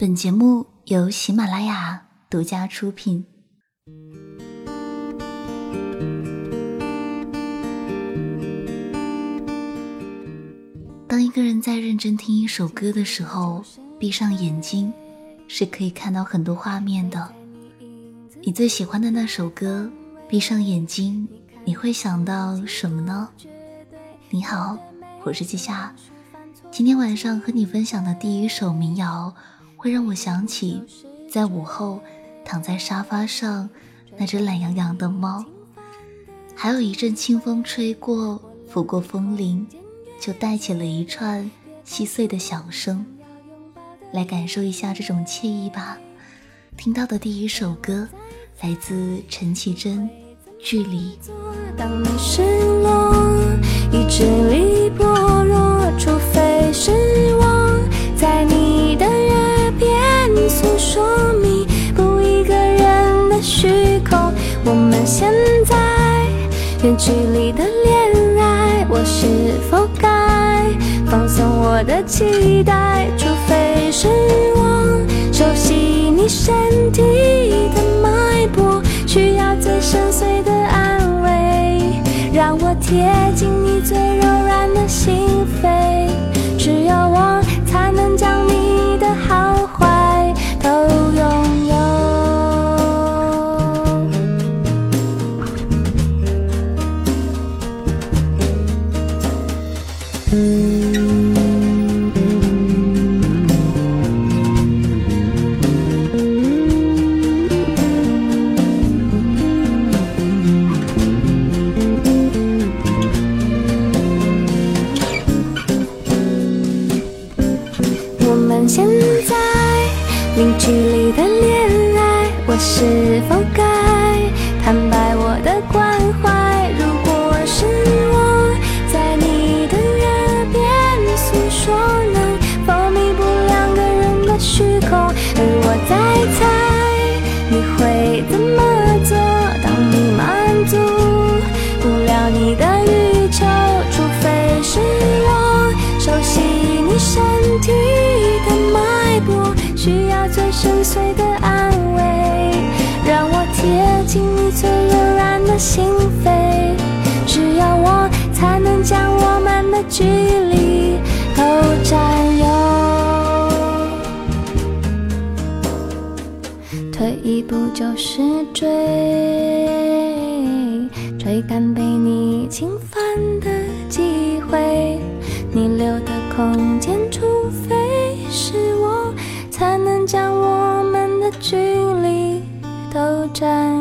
本节目由喜马拉雅独家出品。当一个人在认真听一首歌的时候，闭上眼睛，是可以看到很多画面的。你最喜欢的那首歌，闭上眼睛，你会想到什么呢？你好，我是季夏，今天晚上和你分享的第一首民谣。会让我想起，在午后躺在沙发上那只懒洋洋的猫，还有一阵清风吹过，拂过风铃，就带起了一串细碎的响声。来感受一下这种惬意吧。听到的第一首歌来自陈绮贞，《距离》。当你失落，意志力薄弱，除非是远距离的恋爱，我是否该放松我的期待？除非是我熟悉你身体的脉搏，需要最深邃的安慰，让我贴近你最柔软的心扉。只有我才能将你的好坏。都我身体的脉搏。需要最深邃的安慰，让我贴近你最柔软的心扉。只有我才能将我们的距离都占有。退一步就是追，追赶被你侵犯的机会。你留的空间，距离都占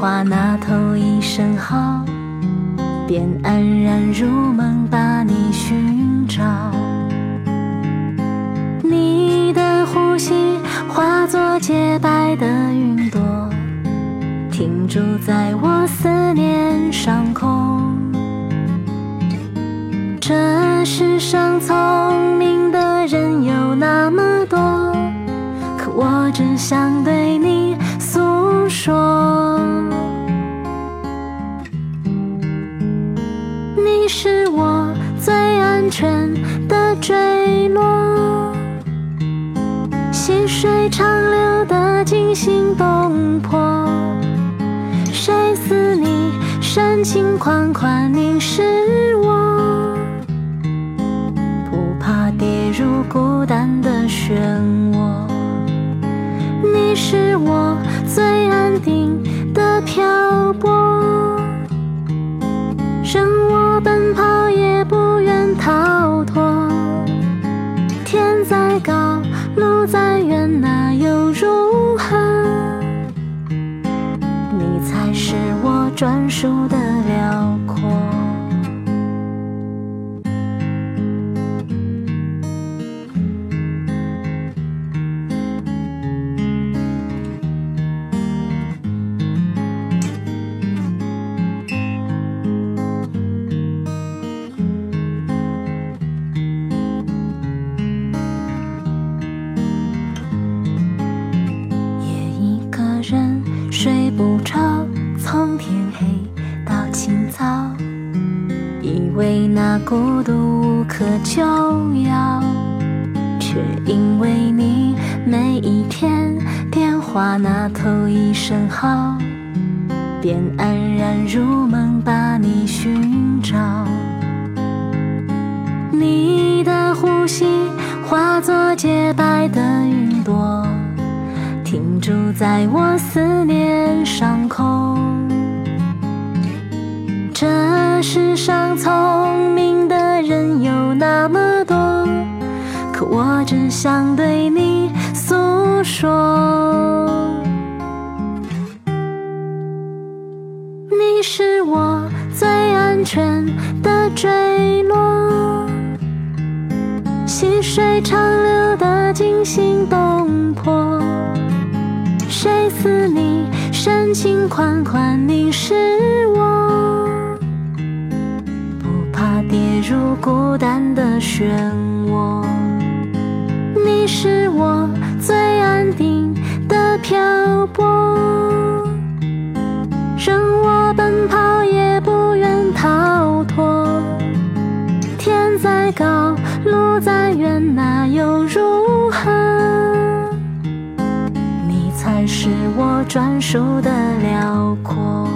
话那头一声好，便安然入梦，把你寻找。你的呼吸化作洁白的云朵，停驻在我思念上空。这世上聪明的人有那么多，可我只想对深情款款凝视我，不怕跌入孤单的漩涡。你是我最安定的漂泊，任我奔跑也不愿逃脱。天再高，路再远难。孤独无可救药，却因为你每一天电话那头一声好，便安然入梦把你寻找。你的呼吸化作洁白的云朵，停驻在我思念上空。这世上从那么多，可我只想对你诉说。你是我最安全的坠落，细水长流的惊心动魄。谁似你深情款款你是我？入孤单的漩涡，你是我最安定的漂泊，任我奔跑也不愿逃脱。天再高，路再远，那又如何？你才是我专属的辽阔。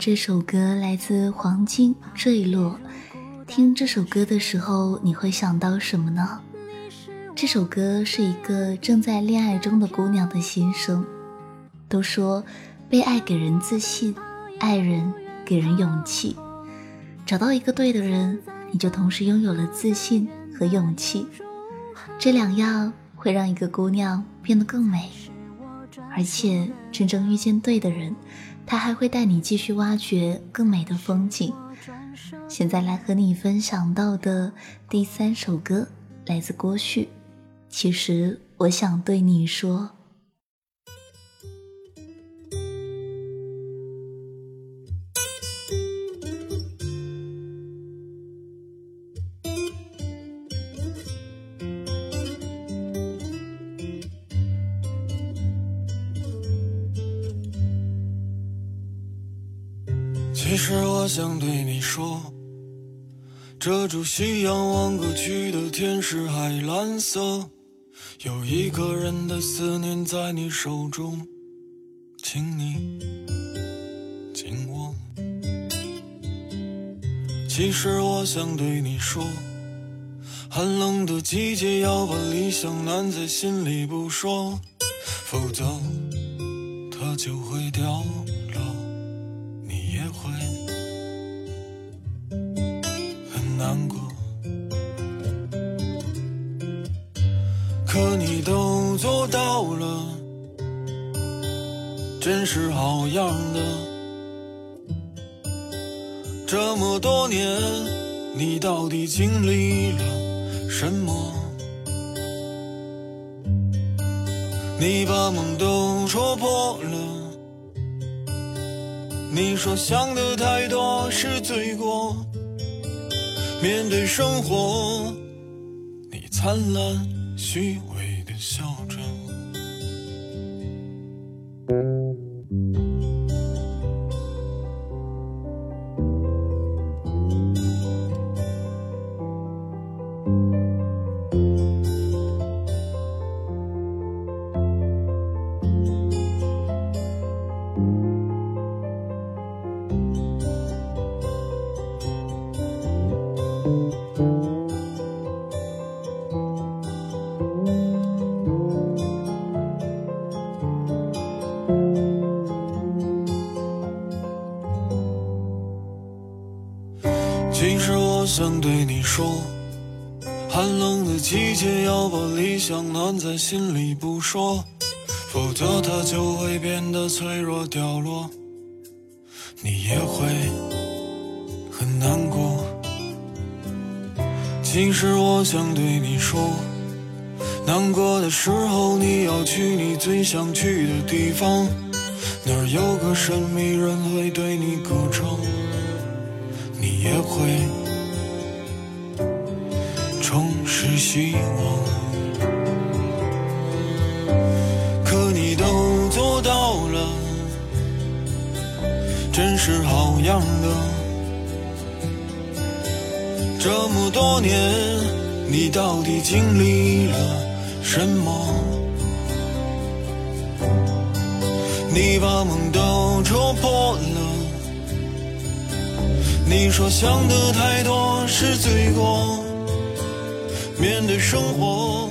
这首歌来自黄金坠落，听这首歌的时候你会想到什么呢？这首歌是一个正在恋爱中的姑娘的心声。都说被爱给人自信，爱人给人勇气。找到一个对的人，你就同时拥有了自信和勇气。这两样会让一个姑娘变得更美，而且真正遇见对的人。他还会带你继续挖掘更美的风景。现在来和你分享到的第三首歌，来自郭旭。其实我想对你说。其实我想对你说，遮住夕阳望过去的天是海蓝色，有一个人的思念在你手中，请你紧握。其实我想对你说，寒冷的季节要把理想暖在心里不说，否则它就会掉。难过，可你都做到了，真是好样的。这么多年，你到底经历了什么？你把梦都戳破了，你说想的太多是罪过。面对生活，你灿烂虚伪的笑在心里不说，否则它就会变得脆弱掉落，你也会很难过。其实我想对你说，难过的时候你要去你最想去的地方，那儿有个神秘人会对你歌唱。你也会重拾希望，真是好样的。这么多年，你到底经历了什么？你把梦都戳破了。你说想的太多是罪过，面对生活，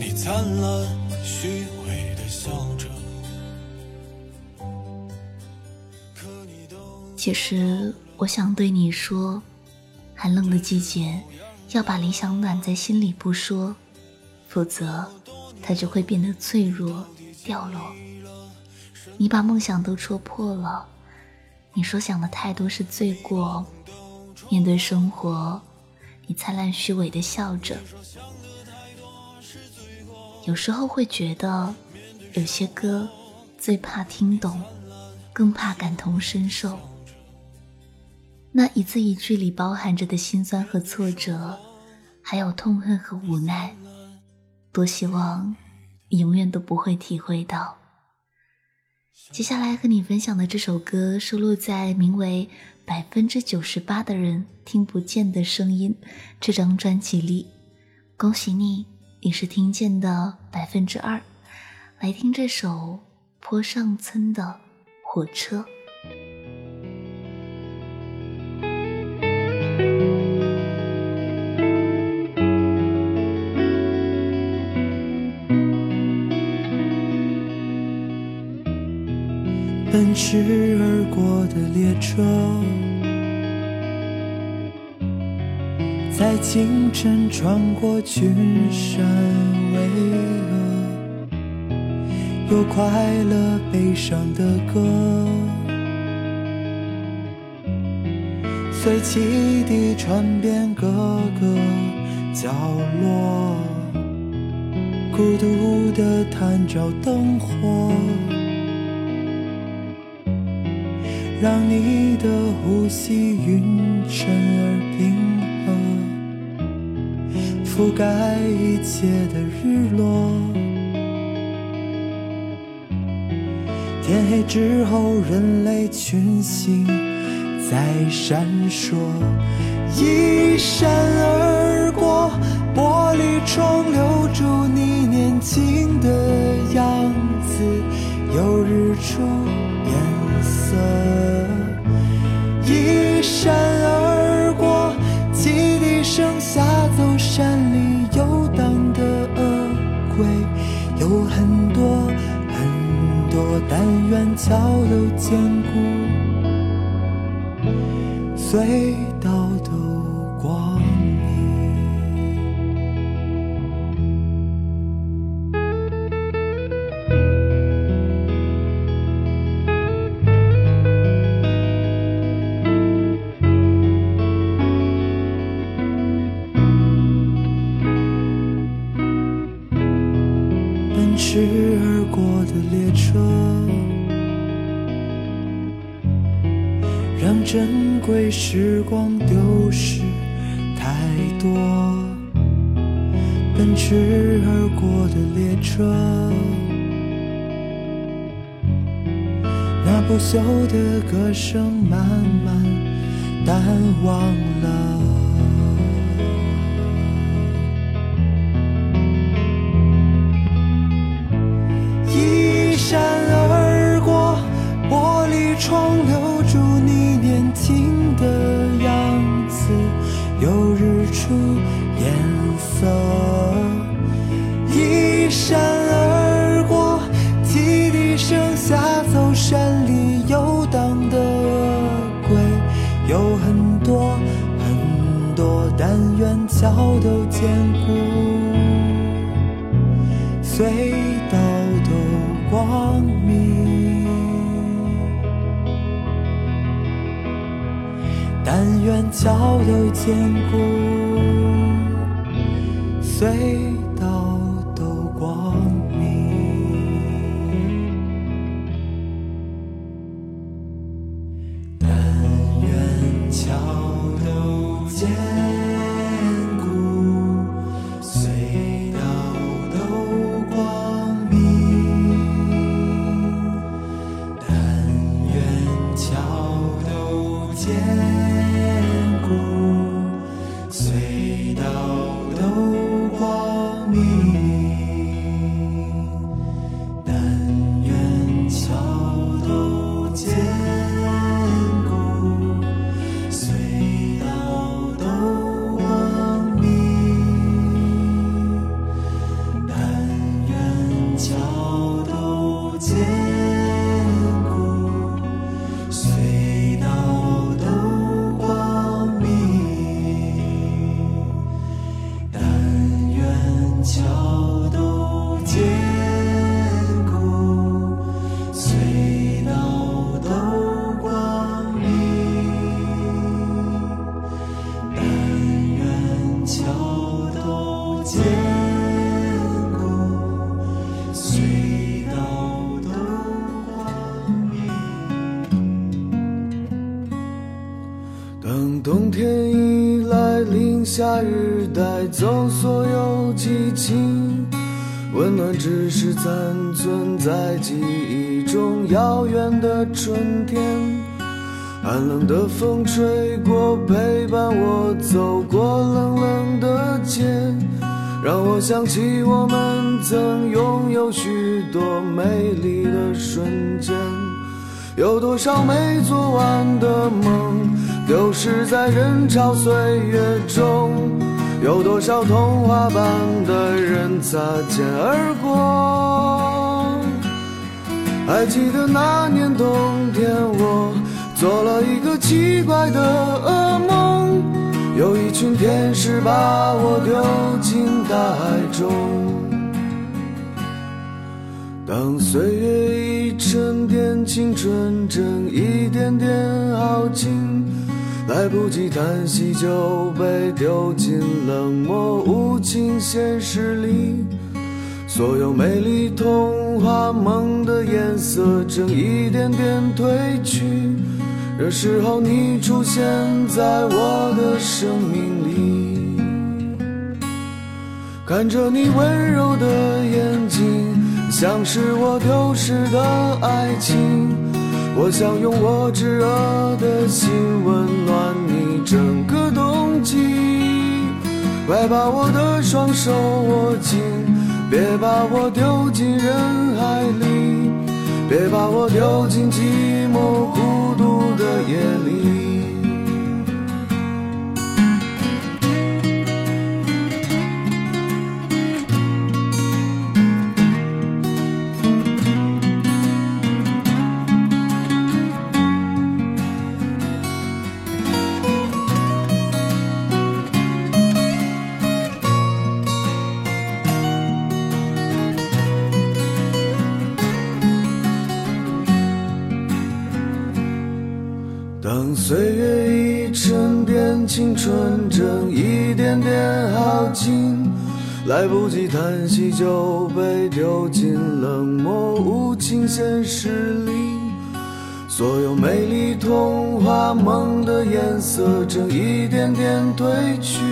你灿烂其实我想对你说，寒冷的季节，要把理想暖在心里不说，否则它就会变得脆弱掉落。你把梦想都戳破了。你说想的太多是罪过，面对生活，你灿烂虚伪的笑着。有时候会觉得，有些歌最怕听懂，更怕感同身受。那一字一句里包含着的心酸和挫折，还有痛恨和无奈，多希望你永远都不会体会到。接下来和你分享的这首歌收录在名为《百分之九十八的人听不见的声音》这张专辑里。恭喜你，你是听见的百分之二。来听这首《坡上村的火车》。奔驰而过的列车，在清晨穿过群山巍峨，有快乐悲伤的歌，随汽笛传遍各个角落，孤独地探照灯火。让你的呼吸匀称而平和，覆盖一切的日落。天黑之后，人类群星在闪烁，一闪而过，玻璃窗留住你年轻的样子，有日出色。一闪而过，汽笛声吓走山里游荡的鹅龟，有很多很多，但愿桥都坚固，最出颜色，一闪而过，汽笛声吓走山里游荡的鬼，有很多很多。但愿桥都坚固，隧道都光明。但愿桥都坚固，桥都结残存在记忆中遥远的春天。寒冷的风吹过，陪伴我走过冷冷的街，让我想起我们曾拥有许多美丽的瞬间。有多少没做完的梦，丢失在人潮岁月中？有多少童话般的人擦肩而过？还记得那年冬天，我做了一个奇怪的噩梦，有一群天使把我丢进大海中。当岁月一沉淀，青春正一点点耗尽，来不及叹息就被丢进冷漠无情现实里。所有美丽童话梦的颜色正一点点褪去，这时候你出现在我的生命里。看着你温柔的眼睛，像是我丢失的爱情。我想用我炙热的心温暖你整个冬季。快把我的双手握紧，别把我丢进人海里，别把我丢进寂寞孤独的夜里。岁月一沉淀，青春正一点点耗尽，来不及叹息就被丢进冷漠无情现实里。所有美丽童话梦的颜色正一点点褪去，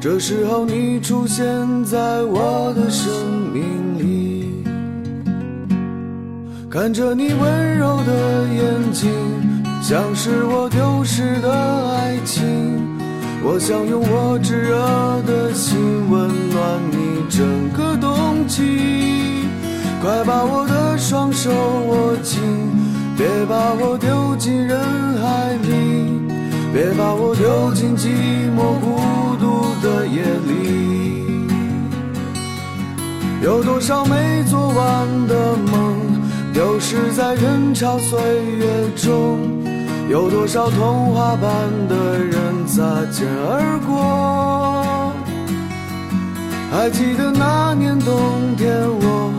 这时候你出现在我的生命里，看着你温柔的眼睛。像是我丢失的爱情，我想用我炙热的心温暖你整个冬季。快把我的双手握紧，别把我丢进人海里，别把我丢进寂寞孤独的夜里。有多少没做完的梦，丢失在人潮岁月中？有多少童话般的人擦肩而过？还记得那年冬天，我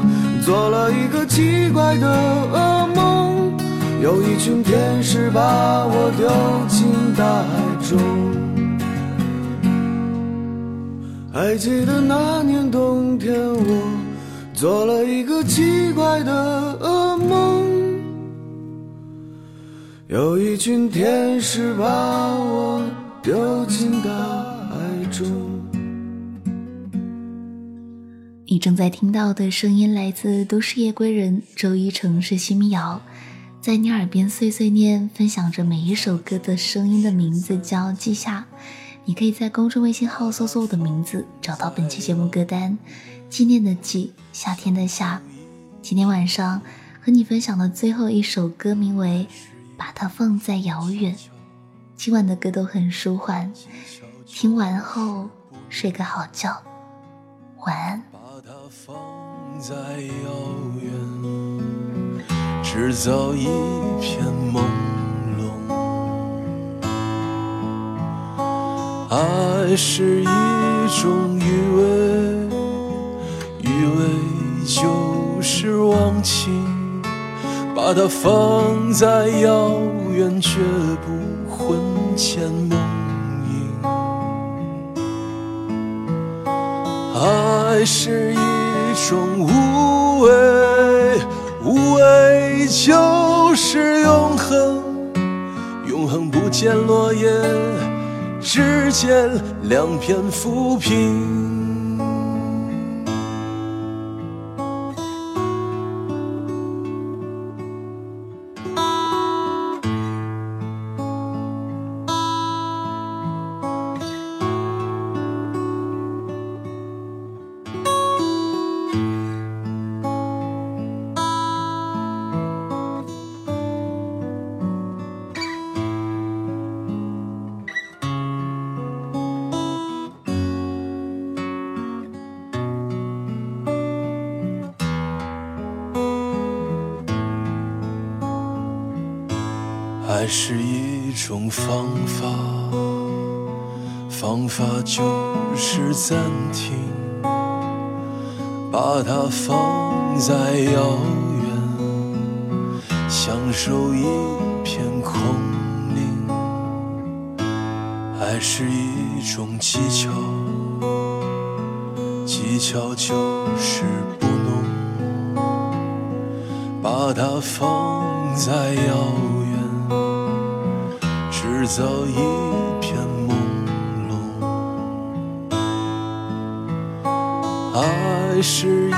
做了一个奇怪的噩梦，有一群天使把我丢进大海中。还记得那年冬天，我做了一个奇怪的噩梦，有一群天使把我丢进大海中。你正在听到的声音来自都市夜归人周一城市新民谣，在你耳边碎碎念，分享着每一首歌的声音的名字叫记下。你可以在公众微信号搜索我的名字，找到本期节目歌单。纪念的纪，夏天的夏。今天晚上和你分享的最后一首歌名为《把它放在遥远》。今晚的歌都很舒缓，听完后睡个好觉，晚安。把它放在遥远，制造一片朦胧。爱是一种余味，余味就是忘情。把它放在遥远，却不魂牵梦萦。爱是一种无畏，无畏就是永恒，永恒不见落叶，只见两片浮萍。是一种方法，方法就是暂停，把它放在遥远，享受一片空灵。爱是一种技巧，技巧就是不弄，把它放在遥远。制造一片朦胧，爱是一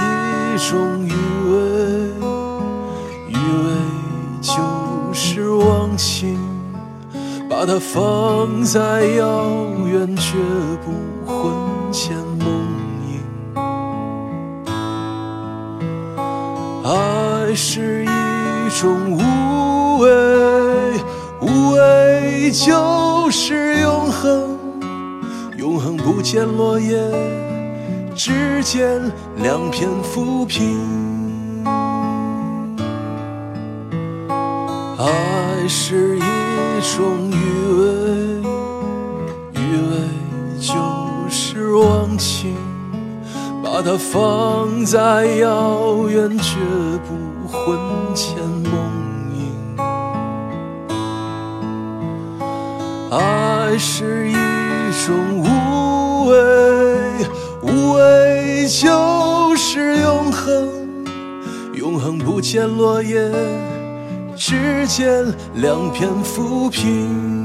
种余味，余味就是忘情。把它放在遥远，绝不魂牵梦萦。爱是一种无畏，就是永恒，永恒不见落叶，只见两片浮萍。爱是一种余味，余味就是忘情。把它放在遥远，绝不魂牵梦爱是一种无畏，无畏就是永恒，永恒不见落叶，只见两片浮萍。